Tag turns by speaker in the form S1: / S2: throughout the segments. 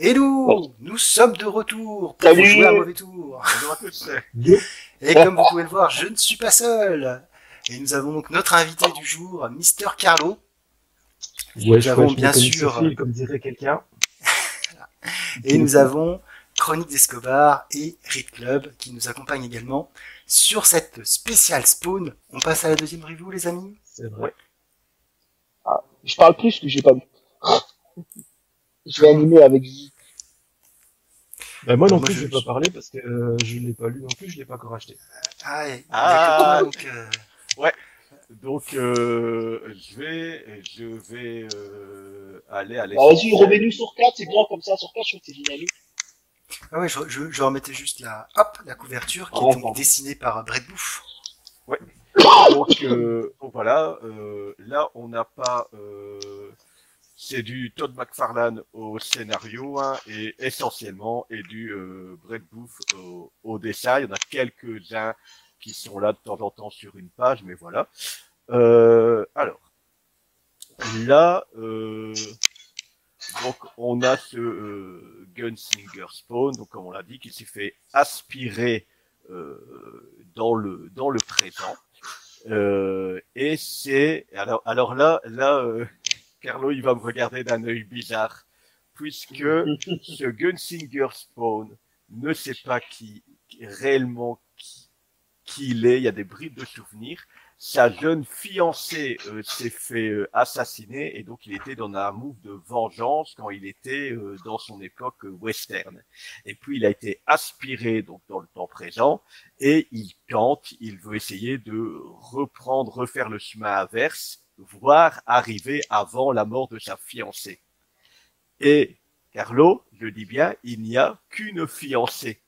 S1: Hello, nous sommes de retour pour
S2: Salut.
S1: jouer à mauvais tour.
S3: Bonjour à tous.
S1: Et comme vous pouvez le voir, je ne suis pas seul. Et nous avons donc notre invité du jour, Mister Carlo.
S4: Ouais,
S1: Nous
S4: je
S1: avons bien sûr-
S4: comme dirait quelqu'un.
S1: Et nous avons Chronique d'Escobar et Rip Club qui nous accompagnent également sur cette spéciale spawn. On passe à la deuxième review, les amis.
S4: C'est vrai.
S2: Je parle plus que j'ai pas vu. Je vais animer avec J.
S4: Bah, moi non
S1: Moi,
S4: plus,
S1: je-
S4: je vais pas parler parce que euh, je l'ai pas lu non plus, je l'ai pas encore acheté.
S1: Ah, et
S3: Ah.
S1: donc, euh,
S3: Donc euh, je vais, je vais euh, aller à
S2: Bah, Vas-y,
S3: l'essentiel.
S2: remets-nous sur 4, c'est bien comme ça, sur 4, je trouve que c'est dynamique.
S1: ah ouais, je, je, je remettais juste la, hop, la couverture qui
S2: Ouais,
S1: est donc dessinée par Brett Bouffe.
S3: Donc, euh, donc voilà, euh, là on n'a pas, euh, c'est du Todd McFarlane au scénario hein, et essentiellement et du euh, Brett Booth au, au dessin. Il y en a quelques-uns qui sont là de temps en temps sur une page, mais voilà. Euh, alors là, euh, donc on a ce euh, Gunslinger Spawn, donc comme on l'a dit, qui s'est fait aspirer euh, dans le dans le présent. Euh, et c'est alors alors là là euh, Carlo il va me regarder d'un œil bizarre puisque ce Gunslinger Spawn ne sait pas qui, qui- réellement qui, qui il est. Il y a des bribes de souvenirs. Sa jeune fiancée euh, s'est fait euh, assassiner et donc il était dans un move de vengeance quand il était euh, dans son époque euh, western. Et puis il a été aspiré donc dans le temps présent et il tente, il veut essayer de reprendre, refaire le chemin inverse, voire arriver avant la mort de sa fiancée. Et Carlo, je dis bien, il n'y a qu'une fiancée.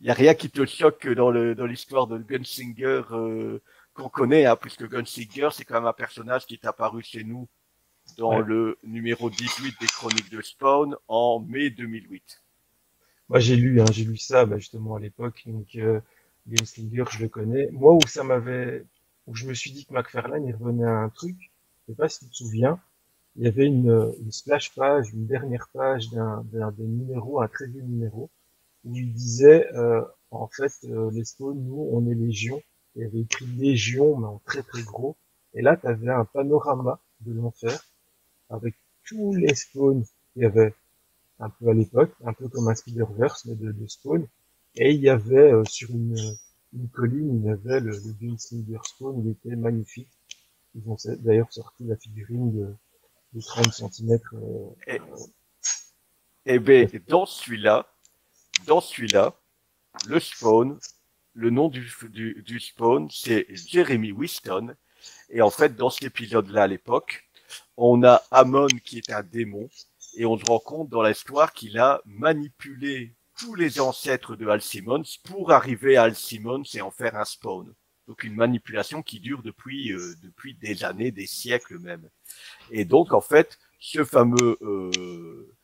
S3: Il n'y a rien qui te choque dans l'histoire de Gunslinger euh, qu'on connaît, hein, puisque Gunslinger c'est quand même un personnage qui est apparu chez nous dans
S4: Ouais.
S3: le numéro 18 des Chroniques de Spawn en mai 2008.
S4: Moi j'ai lu, hein, j'ai lu ça bah, justement à l'époque, donc euh, Gunslinger je le connais. Moi où ça m'avait, où je me suis dit que McFarlane il revenait à un truc, je sais pas si tu te souviens, il y avait une, une splash page, une dernière page d'un d'un des numéros, un très vieux numéro, où il disait euh, en fait euh, les spawns, nous on est légion, il avait écrit légion mais en très très gros, et là tu avais un panorama de l'enfer avec tous les spawns qu'il y avait un peu à l'époque, un peu comme un Spider-Verse mais de, de Spawn. Et il y avait euh, sur une, une colline, il y avait le, le Gunslinger Spawn, il était magnifique. Ils ont d'ailleurs sorti la figurine de, de 30 cm.
S3: Et, eh ben, dans celui-là, dans celui-là, le spawn, le nom du, du, du spawn, c'est Jeremy Winston. Et en fait, dans cet épisode-là, à l'époque, on a Amon qui est un démon. Et on se rend compte dans l'histoire qu'il a manipulé tous les ancêtres de Al Simmons pour arriver à Al Simmons et en faire un spawn. Donc une manipulation qui dure depuis, euh, depuis des années, des siècles même. Et donc, en fait, ce fameux euh,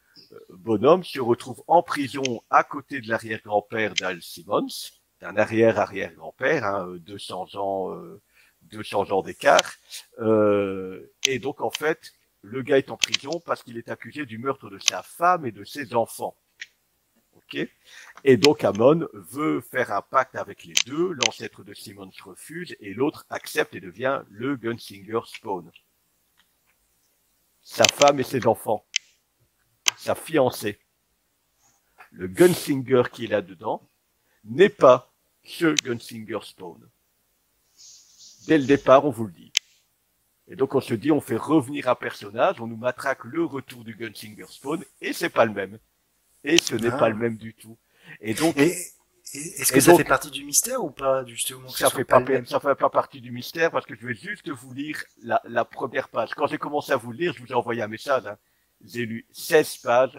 S3: bonhomme se retrouve en prison à côté de l'arrière-grand-père d'Al Simmons, d'un arrière-arrière-grand-père, hein, 200 ans, euh, 200 ans d'écart. Euh, et donc, en fait, le gars est en prison parce qu'il est accusé du meurtre de sa femme et de ses enfants. Et donc, Amon veut faire un pacte avec les deux. L'ancêtre de Simmons refuse et l'autre accepte et devient le Gunslinger Spawn sa femme et ses enfants, sa fiancée. Le Gunslinger qui est là-dedans n'est pas ce Gunslinger Spawn. Dès le départ, on vous le dit. Et donc on se dit, on fait revenir un personnage, on nous matraque le retour du Gunslinger Spawn, et c'est pas le même. Et ce n'est
S1: Ah.
S3: pas le même du tout. Et donc,
S1: Et, est-ce que
S3: Et
S1: ça
S3: donc-
S1: fait partie du mystère ou pas, justement
S3: ça fait pas, ça fait pas partie du mystère parce que je vais juste vous lire la, la première page. Quand j'ai commencé à vous le lire, je vous ai envoyé un message. hein. J'ai lu 16 pages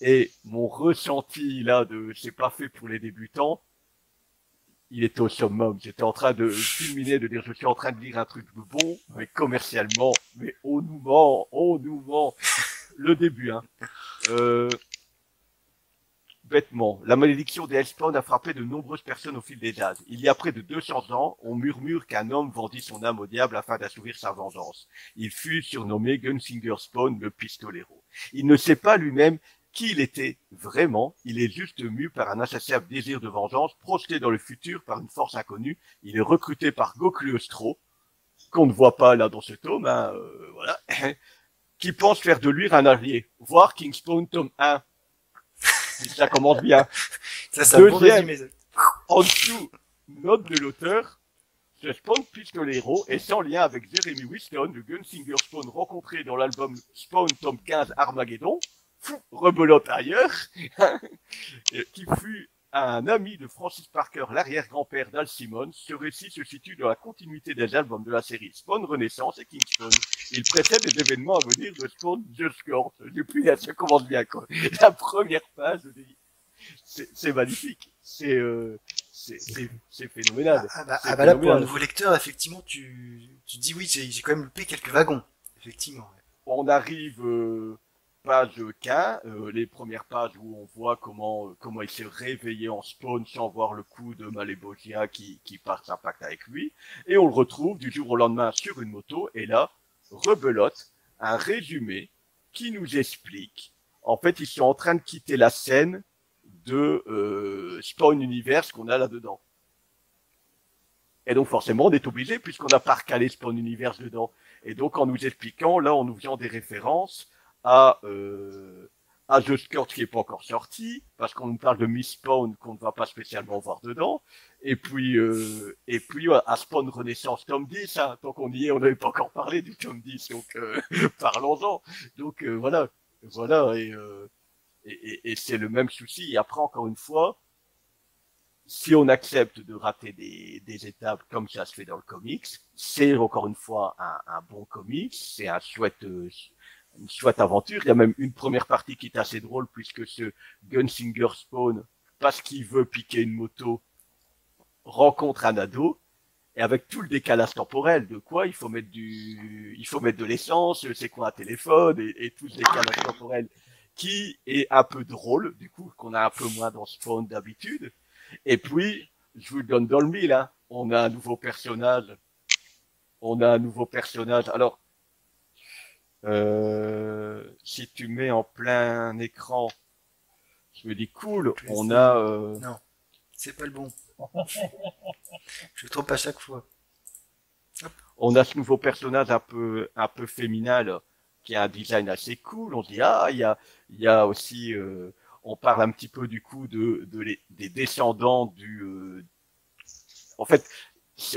S3: et mon ressenti là de c'est pas fait pour les débutants, il était au summum. J'étais en train de culminer, de dire je suis en train de lire un truc bon, mais commercialement, mais on nous ment, on nous ment. Le début, hein. Euh, La malédiction des Hellspawn a frappé de nombreuses personnes au fil des âges. Il y a près de 200 ans, on murmure qu'un homme vendit son âme au diable afin d'assouvir sa vengeance. Il fut surnommé Gunslinger Spawn le pistolero. Il ne sait pas lui-même qui il était vraiment. Il est juste mu par un insatiable désir de vengeance, projeté dans le futur par une force inconnue. Il est recruté par Goku Ostro, qu'on ne voit pas là dans ce tome, hein, euh, voilà, qui pense faire de lui un allié. Voir Kingspawn tome 1. Ça commence bien.
S1: Ça, bon
S3: Deuxième. En dessous, note de l'auteur, ce Spawn Pistolero est sans lien avec Jeremy Winston, le Gunsinger Spawn rencontré dans l'album Spawn tome 15 Armageddon, fou, rebelote ailleurs, qui fut un ami de Francis Parker, l'arrière-grand-père d'Al Simmons. Ce récit se situe dans la continuité des albums de la série Spawn Renaissance et King Spawn. Il précède les événements à venir de Spawn Just Court. Depuis là, ça commence bien, quoi. La première page, c'est c'est magnifique. C'est, euh, c'est, phénoménal.
S1: Ah bah,
S3: C'est
S1: ah bah là, pour un nouveau lecteur, effectivement, tu, tu dis oui, j'ai quand même loupé quelques wagons. Effectivement.
S3: on arrive euh, page 15, euh, les premières pages où on voit comment euh, comment il s'est réveillé en spawn sans voir le coup de Malébogia qui qui part s'impacte avec lui et on le retrouve du jour au lendemain sur une moto et là rebelote un résumé qui nous explique en fait ils sont en train de quitter la scène de euh, Spawn Universe qu'on a là-dedans. Et donc forcément on est obligé puisqu'on n'a pas recalé Spawn Universe dedans. Et donc en nous expliquant, là en nous faisant des références à euh, à Just Cause qui est pas encore sorti, parce qu'on nous parle de Miss Spawn qu'on ne va pas spécialement voir dedans, et puis euh, et puis à Spawn Renaissance tome 10, hein, tant qu'on y est, on n'avait pas encore parlé du tome 10, donc euh, parlons-en. Donc euh, voilà, voilà, et, euh, et, et- et c'est le même souci. Après encore une fois, si on accepte de rater des, des étapes comme ça se fait dans le comics, c'est encore une fois un, un bon comics, c'est un chouette, euh, une chouette aventure. Il y a même une première partie qui est assez drôle puisque ce Gunsinger Spawn, parce qu'il veut piquer une moto, rencontre un ado. Et avec tout le décalage temporel, de quoi il faut mettre du, il faut mettre de l'essence, c'est quoi un téléphone et, et tout ce décalage temporel qui est un peu drôle, du coup, qu'on a un peu moins dans Spawn d'habitude. Et puis, je vous le donne dans le mille, hein. On a un nouveau personnage. On a un nouveau personnage. Alors, euh, si tu mets en plein écran, je me dis cool, on a, euh,
S1: C'est pas le bon. Je le trompe à chaque fois.
S3: on a ce nouveau personnage un peu, un peu féminin, là, qui a un design assez cool. On se dit, ah, il y a, il y a aussi, euh, on parle un petit peu du coup de, de les, des descendants du, euh, en fait,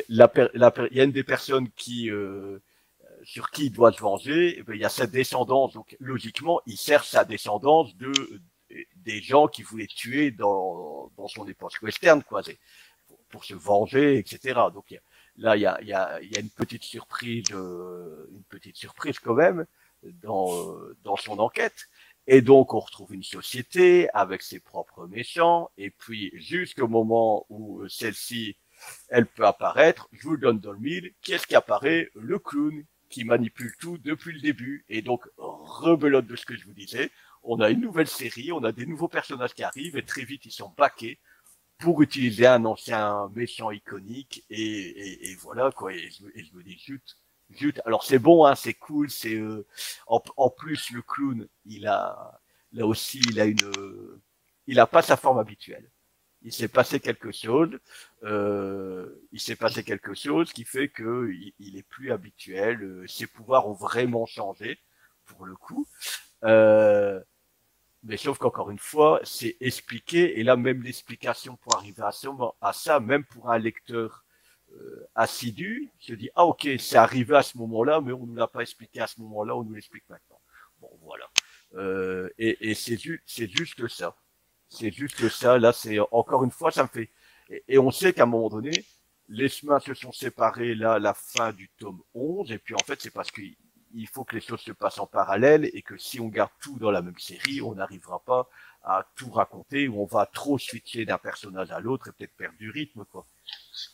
S3: la, la, il y a une des personnes qui, euh, sur qui il doit se venger, eh ben, il y a sa descendance, donc logiquement, il cherche sa descendance de des gens qui voulaient tuer dans, dans son époque western, quoi, pour, pour se venger, etc. Donc là, il y a, il y, a, il y a une petite surprise, euh, une petite surprise quand même dans, euh, dans son enquête. Et donc on retrouve une société avec ses propres méchants, et puis jusqu'au moment où euh, celle-ci, elle peut apparaître, je vous le donne dans le mille, qui est-ce qui apparaît? Le clown qui manipule tout depuis le début. Et donc, rebelote de ce que je vous disais, on a une nouvelle série, on a des nouveaux personnages qui arrivent, et très vite ils sont baqués pour utiliser un ancien méchant iconique, et, et, et voilà quoi, et je, me- dis, zut, zut, alors c'est bon, hein, c'est cool, c'est... euh, en, en plus, le clown, il a... Là aussi, il a une... euh, il a pas sa forme habituelle. Il s'est passé quelque chose, euh, il s'est passé quelque chose qui fait que il, est plus habituel. euh, Ses pouvoirs ont vraiment changé pour le coup. Euh, mais sauf qu'encore une fois, c'est expliqué et là même l'explication pour arriver à ça, à ça, même pour un lecteur euh, assidu, se dit ah ok c'est arrivé à ce moment-là, mais on nous l'a pas expliqué à ce moment-là, on nous l'explique maintenant. Bon voilà. Euh, et et c'est ju- c'est juste ça. C'est juste ça. Là c'est encore une fois ça me fait et, et on sait qu'à un moment donné, les chemins se sont séparés là à la fin du tome 11, et puis en fait c'est parce qu'il il faut que les choses se passent en parallèle, et que si on garde tout dans la même série, on n'arrivera pas à tout raconter, ou on va trop switcher d'un personnage à l'autre et peut-être perdre du rythme, quoi.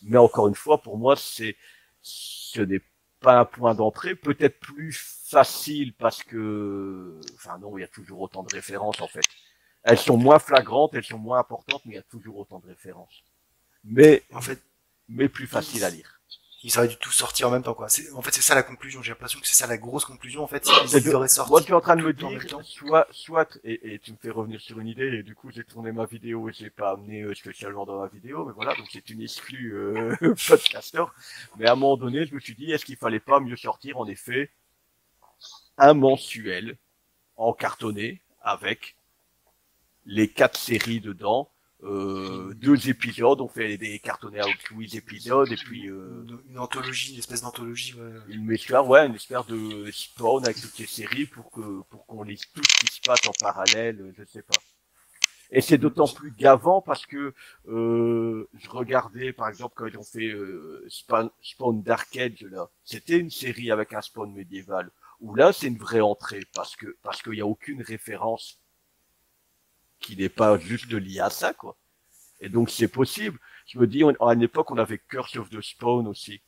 S3: Mais encore une fois, pour moi, c'est, ce n'est pas un point d'entrée, peut-être plus facile parce que, enfin non, il y a toujours autant de références en fait. Elles sont moins flagrantes, elles sont moins importantes, mais il y a toujours autant de références. Mais,
S1: En fait,
S3: mais plus facile à lire.
S1: ils auraient dû tout sortir en même temps quoi. En fait c'est ça la conclusion. J'ai l'impression que c'est ça la grosse conclusion en fait. Ils auraient sorti.
S3: Moi, tu es en train de me dire, soit, soit, et, et tu me fais revenir sur une idée, et du coup, j'ai tourné ma vidéo et j'ai pas amené euh, spécialement dans ma vidéo, mais voilà, donc c'est une exclue euh, podcaster. Mais à un moment donné, je me suis dit, est-ce qu'il fallait pas mieux sortir, en effet, un mensuel en cartonné avec les quatre séries dedans, euh, deux épisodes, on fait des cartonnés à 12 épisodes, et puis euh,
S1: Une, anthologie, une espèce d'anthologie. Ouais.
S3: une histoire, ouais, une espèce de spawn avec toutes les séries pour que pour qu'on lise tout ce qui se passe en parallèle, euh, je sais pas. Et c'est d'autant plus gavant parce que euh, je regardais par exemple quand ils ont fait euh, Spawn, Spawn Dark Age là, c'était une série avec un spawn médiéval. Où là c'est une vraie entrée parce que parce qu'il y a aucune référence qui n'est pas juste liée à ça quoi. Et donc c'est possible. Je me dis, à une époque on avait Curse of the Spawn aussi.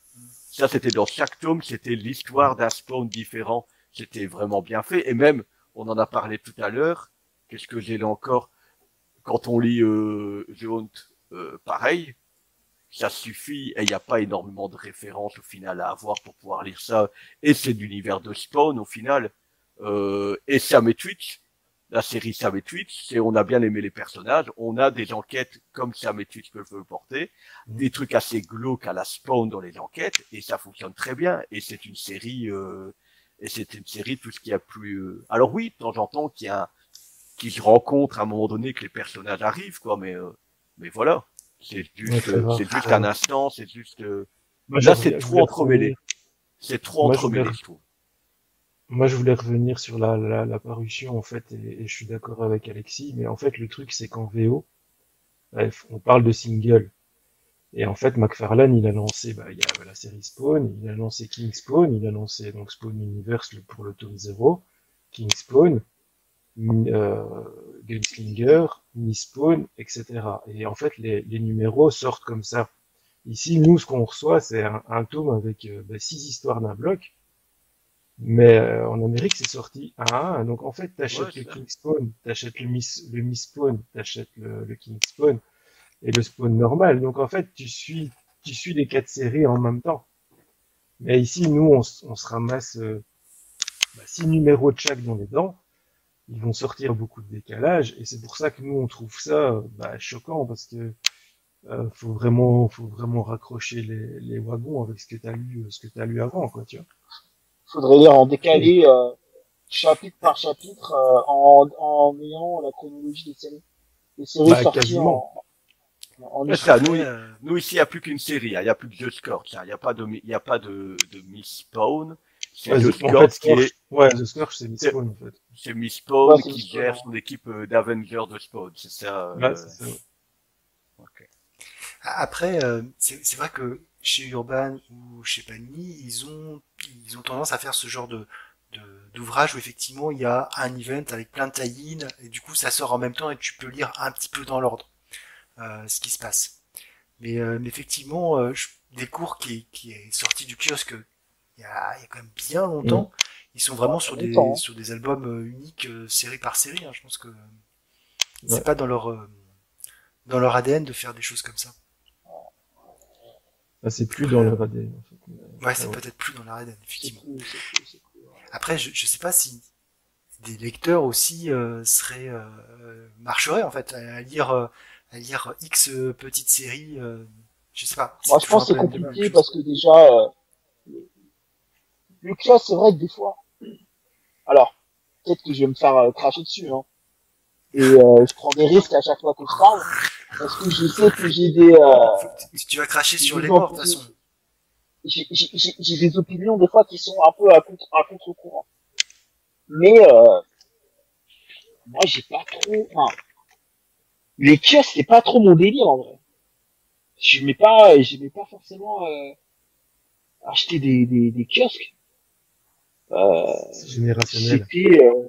S3: Ça, c'était dans chaque tome, c'était l'histoire d'un spawn différent. C'était vraiment bien fait. Et même, on en a parlé tout à l'heure. Qu'est-ce que j'ai là encore? Quand on lit euh, The Hunt, euh, pareil, ça suffit. Et il n'y a pas énormément de références au final à avoir pour pouvoir lire ça. Et c'est l'univers de Spawn au final. Euh, et Sam et Twitch, la série Sam et Twitch, c'est on a bien aimé les personnages. On a des enquêtes comme Sam et Twitch peuvent le porter des trucs assez glauques à la Spawn dans les enquêtes et ça fonctionne très bien et c'est une série euh, et c'est une série tout ce qui a plus euh, alors oui de temps en temps qu'il y a un- qui se rencontre à un moment donné que les personnages arrivent quoi mais euh, mais voilà. C'est juste
S4: c'est
S3: juste un instant c'est juste euh,
S4: Moi,
S3: là
S4: je
S3: c'est
S4: je
S3: trop entremêlé. c'est trop
S4: je
S3: entremêlé je trouve
S4: Moi, je voulais revenir sur la, la, la parution, en fait, et, je suis d'accord avec Alexis, mais en fait, le truc, c'est qu'en VO, bref, on parle de single. Et en fait, McFarlane, il a lancé, bah, il y a la série Spawn, il a lancé King Spawn, il a lancé, donc, Spawn Universe pour le tome 0, King Spawn, euh, Gunslinger, Mi-Spawn, etc. Et en fait, les, les numéros sortent comme ça. Ici, nous, ce qu'on reçoit, c'est un, un tome avec euh, bah, six histoires d'un bloc. Mais euh, en Amérique, c'est sorti à un. Donc en fait, t'achètes
S3: Ouais,
S4: le. King Spawn, t'achètes le Miss, le Miss Spawn, t'achètes le, le King Spawn et le Spawn normal. Donc en fait, tu suis, tu suis les quatre séries en même temps. Mais ici, nous, on, on se ramasse euh, bah, six numéros de chaque dans les dents. Ils vont sortir beaucoup de décalage et c'est pour ça que nous, on trouve ça euh, bah, choquant parce que euh, faut vraiment, faut vraiment raccrocher les, les wagons avec ce que t'as lu, ce que t'as lu avant, quoi, tu vois.
S2: Faudrait lire en décalé euh, chapitre par chapitre euh, en, en ayant la chronologie des séries. Les séries
S4: Bah,
S2: sorties
S4: quasiment.
S2: en,
S3: ça, nous,
S1: euh,
S3: nous ici il y a plus qu'une série hein. il y a plus que deux scores il y a pas de mi- il y a pas de de Miss Spawn c'est
S4: Ouais, The- en fait,
S3: qui est
S4: Scorch- ouais, The Scorch, c'est Miss Spawn, en fait.
S3: c'est Miss Spawn
S2: Ouais,
S3: qui
S2: Miss
S3: gère son équipe euh, d'Avengers de Spawn c'est ça euh,
S4: Ouais, c'est ça.
S3: ok.
S1: Après, euh, c'est c'est vrai que chez Urban ou chez Panini, ils ont ils ont tendance à faire ce genre de d'ouvrage où effectivement il y a un event avec plein de tie-in et du coup ça sort en même temps et tu peux lire un petit peu dans l'ordre euh, ce qui se passe. Mais, euh, mais effectivement, euh, je- des cours qui, qui est sorti du kiosque il y a, il y a quand même bien longtemps, ils sont vraiment sur des
S2: hein.
S1: sur des albums euh, uniques euh, série par série. hein. Je pense que c'est
S4: Ouais.
S1: pas dans leur euh, dans leur ADN de faire des choses comme ça.
S4: Ah, c'est plus dans leur ADN, en fait.
S1: Ouais, c'est
S4: ah ouais.
S1: peut-être plus dans leur ADN,
S2: C'est
S1: effectivement.
S2: cool, c'est cool, c'est cool.
S1: Après, je, je sais pas si des lecteurs aussi euh, seraient euh, marcheraient en fait à lire euh, à lire X euh, petites séries. euh, je sais pas.
S2: Moi, je pense que c'est compliqué parce que déjà, euh, le classe, c'est vrai que des fois, alors, peut-être que je vais me faire euh, cracher dessus, hein. Et euh, je prends des risques à chaque fois que je parle, parce que je sais que j'ai des, euh,
S1: tu- vas cracher sur les morts de toute
S2: plus-
S1: façon.
S2: j'ai j'ai- j'ai- j'ai des opinions des fois qui sont un peu à contre à contre-courant. Mais euh, moi j'ai pas trop. Enfin, les kiosques c'est pas trop mon délire en vrai. Je n'aimais pas, j'aimais pas forcément euh, acheter des, des, des kiosques. Euh,
S4: C'est générationnel.
S2: c'était euh...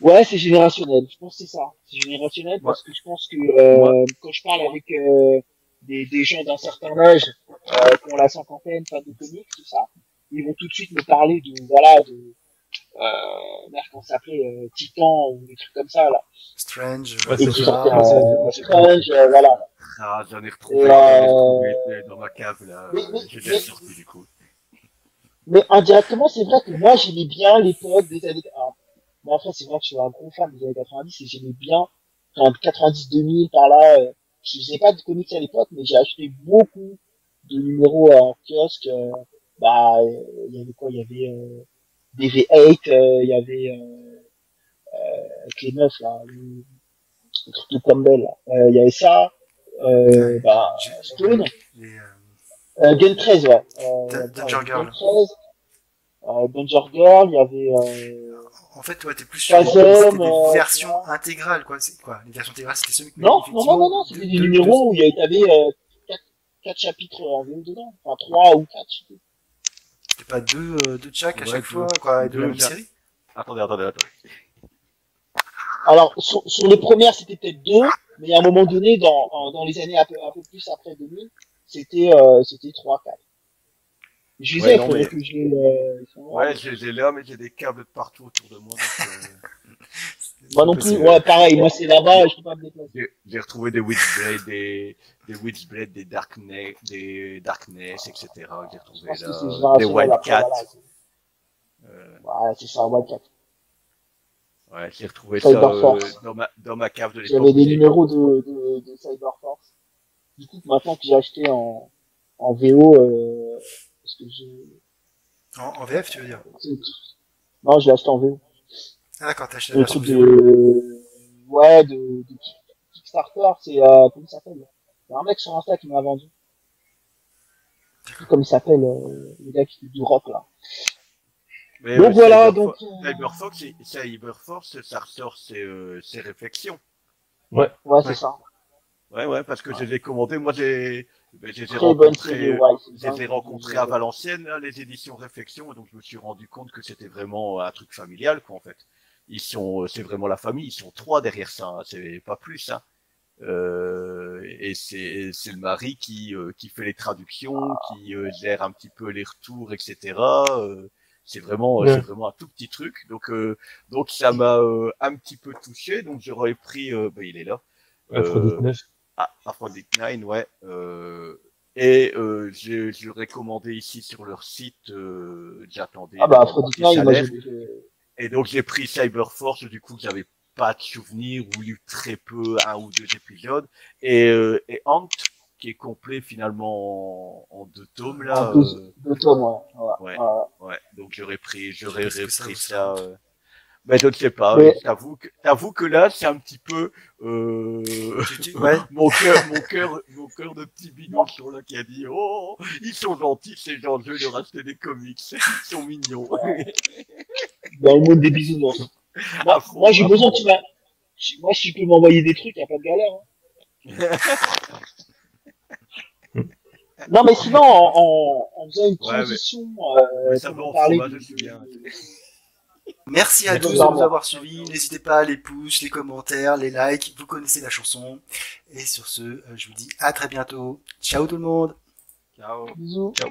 S2: ouais c'est générationnel. Je pense que c'est ça. C'est générationnel parce que je pense que euh, quand je parle avec euh, des, des gens d'un certain âge euh, qui ont la cinquantaine, pas de comics, tout ça, ils vont tout de suite me parler de voilà de euh, merde, comment ça s'appelait euh, Titan ou des trucs comme ça là.
S1: Strange,
S4: Ouais,
S1: euh,
S4: c'est ça. Ah, c'est- j'ai
S2: Strange, euh, voilà.
S3: Ah, j'en ai retrouvé,
S2: euh,
S3: retrouvé dans ma cave, là.
S2: mais- mais-
S3: J'ai déjà
S2: mais-
S3: sorti, du coup.
S2: Mais indirectement, c'est vrai que moi, j'aimais bien l'époque des années... En fait, c'est vrai que je suis un gros fan des années 90 et j'aimais bien, en 90-2000, par là, euh, je faisais pas de comics à l'époque, mais j'ai acheté beaucoup de numéros en kiosque. euh, bah, il y avait quoi Il y avait euh, des V8, euh, il y avait euh, euh, avec les meufs, là, le, le truc de Campbell. Euh, il y avait ça, euh, bah, Stone,
S1: euh,
S2: Gun 13, ouais. Euh,
S1: Danger
S2: Gun
S1: Girl.
S2: 13, euh, Danger Girl, il y avait... Euh...
S1: En fait, ouais, t'es plus sur des
S2: euh,
S1: versions intégrales, quoi. C'est quoi Les versions intégrales, c'était ceux qui
S2: Non, non, non, non, non, c'était des
S1: deux-
S2: numéros où il y avait, t'avais, euh, quatre, quatre chapitres en VO dedans. Enfin, trois ou quatre.
S1: C'était pas deux, euh, deux de chaque à chaque fois, quoi, et de
S3: deux,
S1: la même série.
S3: Attendez, attendez, attendez.
S2: Alors, sur, sur les premières, c'était peut-être deux, mais à un moment donné, dans les années un peu, un peu plus après 2000, c'était, euh, c'était trois, quatre. Je
S3: Ouais,
S2: disais, il
S3: non, mais-
S2: que euh, ils sont
S3: Ouais, j'ai j'ai là, mais j'ai des câbles de partout autour de moi. donc, euh,
S2: Moi non plus, ouais, pareil, moi c'est là-bas, je peux pas me déplacer.
S3: j'ai- j'ai retrouvé des Witchblade, des, des Witchblade, des Darkness, des Darkness, etc. J'ai retrouvé là, des Wildcats.
S2: voilà.
S3: Euh,
S2: Voilà, c'est ça, Wildcat.
S3: ouais, j'ai retrouvé ça euh, dans, ma, dans ma cave de l'époque.
S2: J'avais des
S3: j'ai-
S2: numéros de, de, de Cyberforce. Du coup, maintenant que j'ai acheté en, en VO, euh, parce que j'ai,
S1: En, en VF, tu veux dire
S2: non, je l'ai acheté en VO.
S1: Ah d'accord, t'as acheté la version
S2: de, ouais, de, de Kick- Kickstarter, c'est, euh, comment il s'appelle? Il y a un mec sur Insta qui m'a vendu. Comment il s'appelle, euh, le gars qui fait du rock, là.
S3: Mais,
S2: Donc voilà, donc, euh,
S3: Cyberfox, et- Cyberforce, ça ressort ses, euh, ses réflexions.
S2: ouais,
S1: Ouais.
S2: c'est ça.
S3: Ouais, ouais, parce que je les ai commandés. Moi, j'ai, ben, je les ai
S2: Très bonne
S3: rencontrés,
S2: série, ouais.
S3: rencontrés à Valenciennes, là, les éditions Réflexion, et donc je me suis rendu compte que c'était vraiment un truc familial, quoi, en fait. Ils sont, c'est vraiment la famille, ils sont trois derrière ça, hein, c'est pas plus, hein. Euh, et c'est, c'est le mari qui, euh, qui fait les traductions, qui euh, gère un petit peu les retours, etc. Euh, c'est vraiment,
S4: Ouais.
S3: c'est vraiment un tout petit truc. Donc, euh, donc ça m'a euh, un petit peu touché. Donc j'aurais pris, euh, ben, il est là.
S4: Aphrodite
S3: Euh,
S4: 9.
S3: Ah, Aphrodite 9, ouais. Euh, et euh, j'ai- je l'aurais commandé ici sur leur site. Euh, J'attendais.
S2: Ah bah, Aphrodite
S3: moment
S2: 9,
S3: qu'il
S2: moi,
S3: Et donc j'ai pris Cyberforce, du coup j'avais pas de souvenir ou lu très peu, un ou deux épisodes. Et, euh, et Ant, qui est complet finalement en, en deux tomes là.
S2: en deux,
S3: euh,
S2: deux tomes, ouais. ouais.
S3: ouais.
S2: ouais.
S3: ouais, donc j'aurais pris, j'aurais
S1: ça
S3: repris ça. Mais je ne sais pas.
S2: Mais-
S3: T'avoue que, t'avoue que là c'est un petit peu. Euh...
S1: Ouais.
S3: mon cœur, mon cœur, mon cœur de petit bidon sur là qui a dit oh ils sont gentils ces gens, je vais leur acheter des comics, ils sont mignons.
S2: Dans le monde des bisounours. Moi,
S3: fond,
S2: moi, j'ai besoin que tu m'as, moi, si tu peux m'envoyer des trucs, y a pas de galère, hein. Non, mais sinon, en, en, en faisant une
S3: Ouais, mais-
S2: transition, euh,
S3: Mais ça
S2: pour
S3: va en
S2: parler
S3: fromage,
S2: du-
S3: je suis bien.
S1: Merci à
S2: Merci
S1: tous de nous avoir suivis. N'hésitez pas à les pouces, les commentaires, les likes. Vous connaissez la chanson. Et sur ce, euh, je vous dis à très bientôt. Ciao tout le monde.
S3: Ciao.
S2: Bisous.
S3: Ciao.